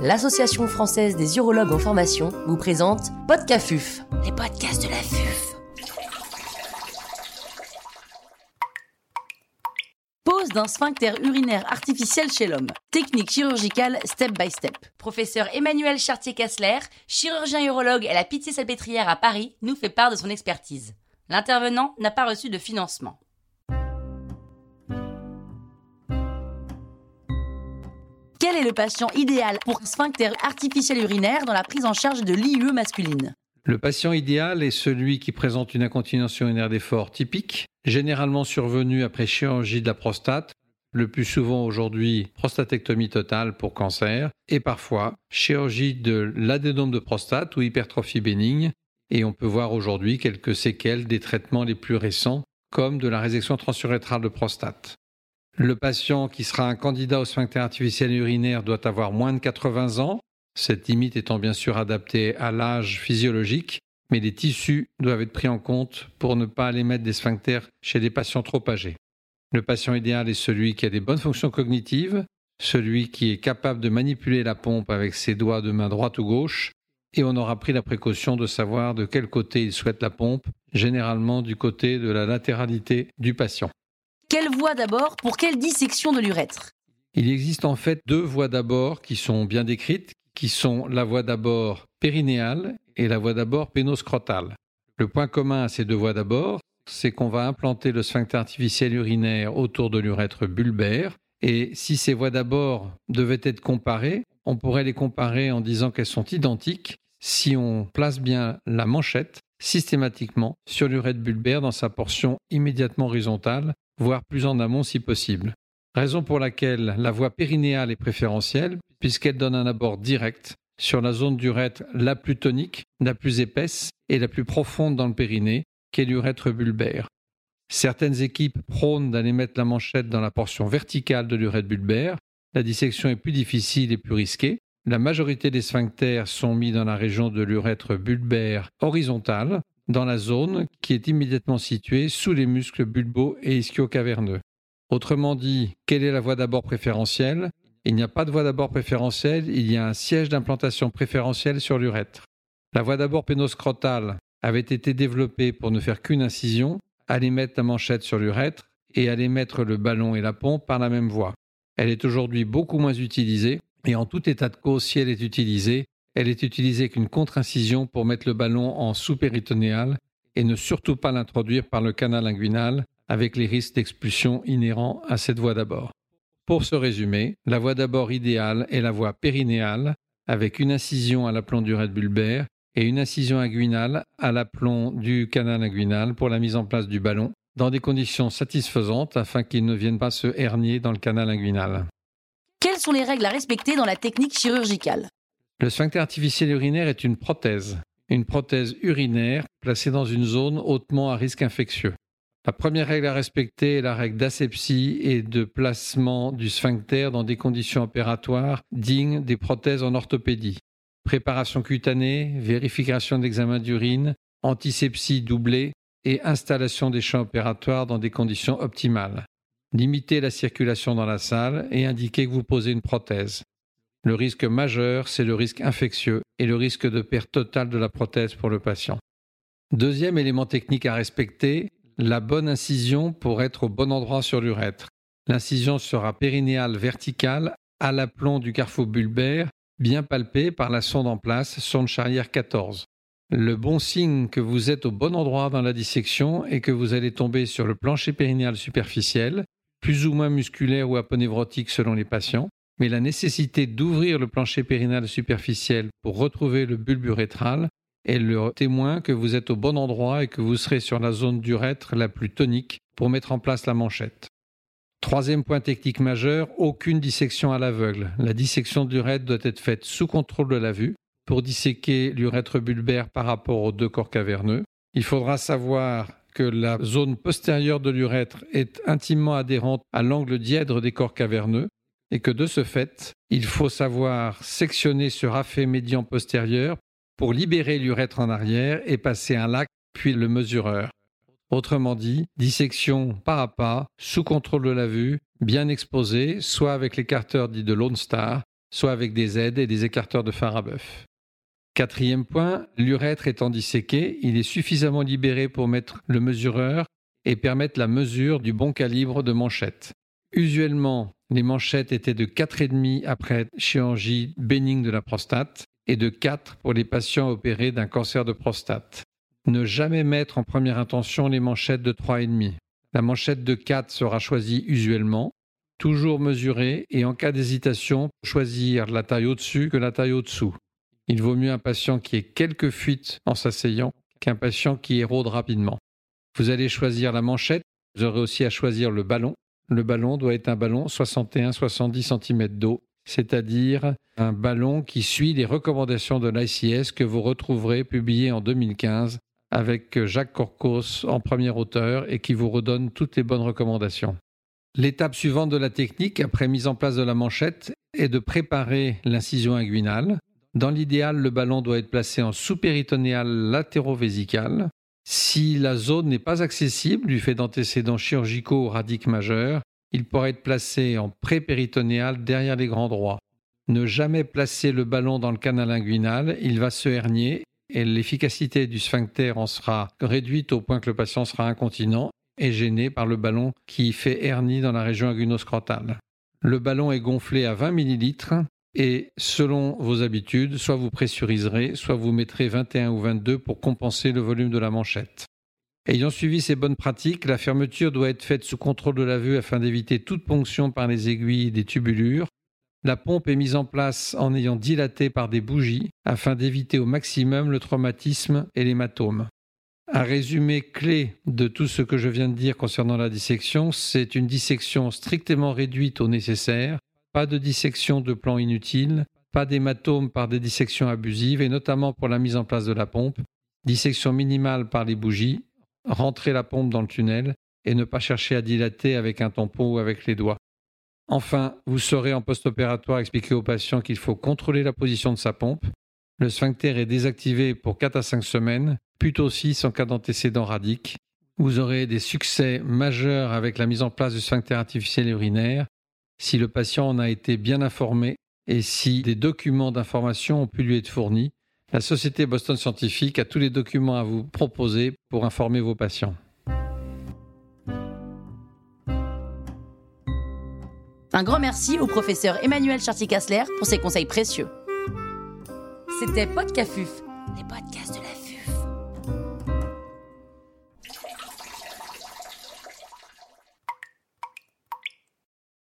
l'Association française des urologues en formation vous présente Podcafuf, les podcasts de la FUF. Pose d'un sphincter urinaire artificiel chez l'homme. Technique chirurgicale step by step. Professeur Emmanuel Chartier-Kassler, chirurgien urologue à la Pitié-Salpêtrière à Paris, nous fait part de son expertise. L'intervenant n'a pas reçu de financement. Quel est le patient idéal pour un sphincter artificiel urinaire dans la prise en charge de l'IUE masculine? Le patient idéal est celui qui présente une incontinence urinaire d'effort typique, généralement survenue après chirurgie de la prostate, le plus souvent aujourd'hui prostatectomie totale pour cancer, et parfois chirurgie de l'adénome de prostate ou hypertrophie bénigne, et on peut voir aujourd'hui quelques séquelles des traitements les plus récents, comme de la résection transurétrale de prostate. Le patient qui sera un candidat au sphincter artificiel urinaire doit avoir moins de 80 ans, cette limite étant bien sûr adaptée à l'âge physiologique, mais les tissus doivent être pris en compte pour ne pas aller mettre des sphincters chez des patients trop âgés. Le patient idéal est celui qui a des bonnes fonctions cognitives, celui qui est capable de manipuler la pompe avec ses doigts de main droite ou gauche, et on aura pris la précaution de savoir de quel côté il souhaite la pompe, généralement du côté de la latéralité du patient. Quelle voie d'abord? Pour quelle dissection de l'urètre? Il existe en fait deux voies d'abord qui sont bien décrites, qui sont la voie d'abord périnéale et la voie d'abord pénoscrotale. Le point commun à ces deux voies d'abord, c'est qu'on va implanter le sphincter artificiel urinaire autour de l'urètre bulbaire. Et si ces voies d'abord devaient être comparées, on pourrait les comparer en disant qu'elles sont identiques si on place bien la manchette systématiquement sur l'urètre bulbaire dans sa portion immédiatement horizontale voire plus en amont si possible. Raison pour laquelle la voie périnéale est préférentielle, puisqu'elle donne un abord direct sur la zone d'urètre la plus tonique, la plus épaisse et la plus profonde dans le périnée, qu'est l'urètre bulbaire. Certaines équipes prônent d'aller mettre la manchette dans la portion verticale de l'urètre bulbaire. La dissection est plus difficile et plus risquée. La majorité des sphincters sont mis dans la région de l'urètre bulbaire horizontale, dans la zone qui est immédiatement située sous les muscles bulbo et ischio-caverneux. Autrement dit, quelle est la voie d'abord préférentielle? Il n'y a pas de voie d'abord préférentielle, il y a un siège d'implantation préférentielle sur l'urètre. La voie d'abord pénoscrotale avait été développée pour ne faire qu'une incision, aller mettre la manchette sur l'urètre et aller mettre le ballon et la pompe par la même voie. Elle est aujourd'hui beaucoup moins utilisée et en tout état de cause, si elle est utilisée, elle est utilisée qu'une contre-incision pour mettre le ballon en sous-péritonéal et ne surtout pas l'introduire par le canal inguinal avec les risques d'expulsion inhérents à cette voie d'abord. Pour se résumer, la voie d'abord idéale est la voie périnéale avec une incision à l'aplomb du raid bulbaire et une incision inguinale à l'aplomb du canal inguinal pour la mise en place du ballon dans des conditions satisfaisantes afin qu'il ne vienne pas se hernier dans le canal inguinal. Quelles sont les règles à respecter dans la technique chirurgicale? Le sphincter artificiel urinaire est une prothèse, une prothèse urinaire placée dans une zone hautement à risque infectieux. La première règle à respecter est la règle d'asepsie et de placement du sphincter dans des conditions opératoires dignes des prothèses en orthopédie. Préparation cutanée, vérification d'examen d'urine, antisepsie doublée et installation des champs opératoires dans des conditions optimales. Limitez la circulation dans la salle et indiquez que vous posez une prothèse. Le risque majeur, c'est le risque infectieux et le risque de perte totale de la prothèse pour le patient. Deuxième élément technique à respecter, la bonne incision pour être au bon endroit sur l'urètre. L'incision sera périnéale verticale à l'aplomb du carrefour bulbaire, bien palpée par la sonde en place, sonde charrière 14. Le bon signe que vous êtes au bon endroit dans la dissection est que vous allez tomber sur le plancher périnéal superficiel, plus ou moins musculaire ou aponévrotique selon les patients, mais la nécessité d'ouvrir le plancher périnal superficiel pour retrouver le bulbe urétral est le témoin que vous êtes au bon endroit et que vous serez sur la zone d'urètre la plus tonique pour mettre en place la manchette. Troisième point technique majeur, aucune dissection à l'aveugle. La dissection de l'urètre doit être faite sous contrôle de la vue pour disséquer l'urètre bulbaire par rapport aux deux corps caverneux. Il faudra savoir que la zone postérieure de l'urètre est intimement adhérente à l'angle dièdre des corps caverneux et que de ce fait, il faut savoir sectionner ce rafet médian postérieur pour libérer l'urètre en arrière et passer un lac puis le mesureur. Autrement dit, dissection pas à pas, sous contrôle de la vue, bien exposée, soit avec l'écarteur dit de Lone Star, soit avec des aides et des écarteurs de bœuf. Quatrième point, l'urètre étant disséqué, il est suffisamment libéré pour mettre le mesureur et permettre la mesure du bon calibre de manchette. Usuellement, les manchettes étaient de 4,5 après chirurgie bénigne de la prostate et de 4 pour les patients opérés d'un cancer de prostate. Ne jamais mettre en première intention les manchettes de 3,5. La manchette de 4 sera choisie usuellement, toujours mesurée et en cas d'hésitation, choisir la taille au-dessus que la taille au-dessous. Il vaut mieux un patient qui ait quelques fuites en s'asseyant qu'un patient qui érode rapidement. Vous allez choisir la manchette, vous aurez aussi à choisir le ballon. Le ballon doit être un ballon 61-70 cm d'eau, c'est-à-dire un ballon qui suit les recommandations de l'ICS que vous retrouverez publiées en 2015 avec Jacques Corcos en premier auteur et qui vous redonne toutes les bonnes recommandations. L'étape suivante de la technique, après mise en place de la manchette, est de préparer l'incision inguinale. Dans l'idéal, le ballon doit être placé en sous-péritonéal latéro-vésical. Si la zone n'est pas accessible du fait d'antécédents chirurgicaux ou radiques majeurs, il pourra être placé en pré-péritonéal derrière les grands droits. Ne jamais placer le ballon dans le canal inguinal, il va se hernier et l'efficacité du sphincter en sera réduite au point que le patient sera incontinent et gêné par le ballon qui fait hernie dans la région agunoscrotale. Le ballon est gonflé à 20 ml et selon vos habitudes, soit vous pressuriserez, soit vous mettrez 21 ou 22 pour compenser le volume de la manchette. Ayant suivi ces bonnes pratiques, la fermeture doit être faite sous contrôle de la vue afin d'éviter toute ponction par les aiguilles des tubulures la pompe est mise en place en ayant dilaté par des bougies afin d'éviter au maximum le traumatisme et l'hématome. Un résumé clé de tout ce que je viens de dire concernant la dissection, c'est une dissection strictement réduite au nécessaire, pas de dissection de plan inutile, pas d'hématome par des dissections abusives et notamment pour la mise en place de la pompe, dissection minimale par les bougies, rentrer la pompe dans le tunnel et ne pas chercher à dilater avec un tampon ou avec les doigts. Enfin, vous saurez en post-opératoire expliquer au patient qu'il faut contrôler la position de sa pompe. Le sphincter est désactivé pour 4 à 5 semaines, plutôt 6 en cas d'antécédent radique. Vous aurez des succès majeurs avec la mise en place du sphincter artificiel urinaire si le patient en a été bien informé et si des documents d'information ont pu lui être fournis. La Société Boston Scientifique a tous les documents à vous proposer pour informer vos patients. Un grand merci au professeur Emmanuel Chartier-Kassler pour ses conseils précieux. C'était Podcafuf, les podcasts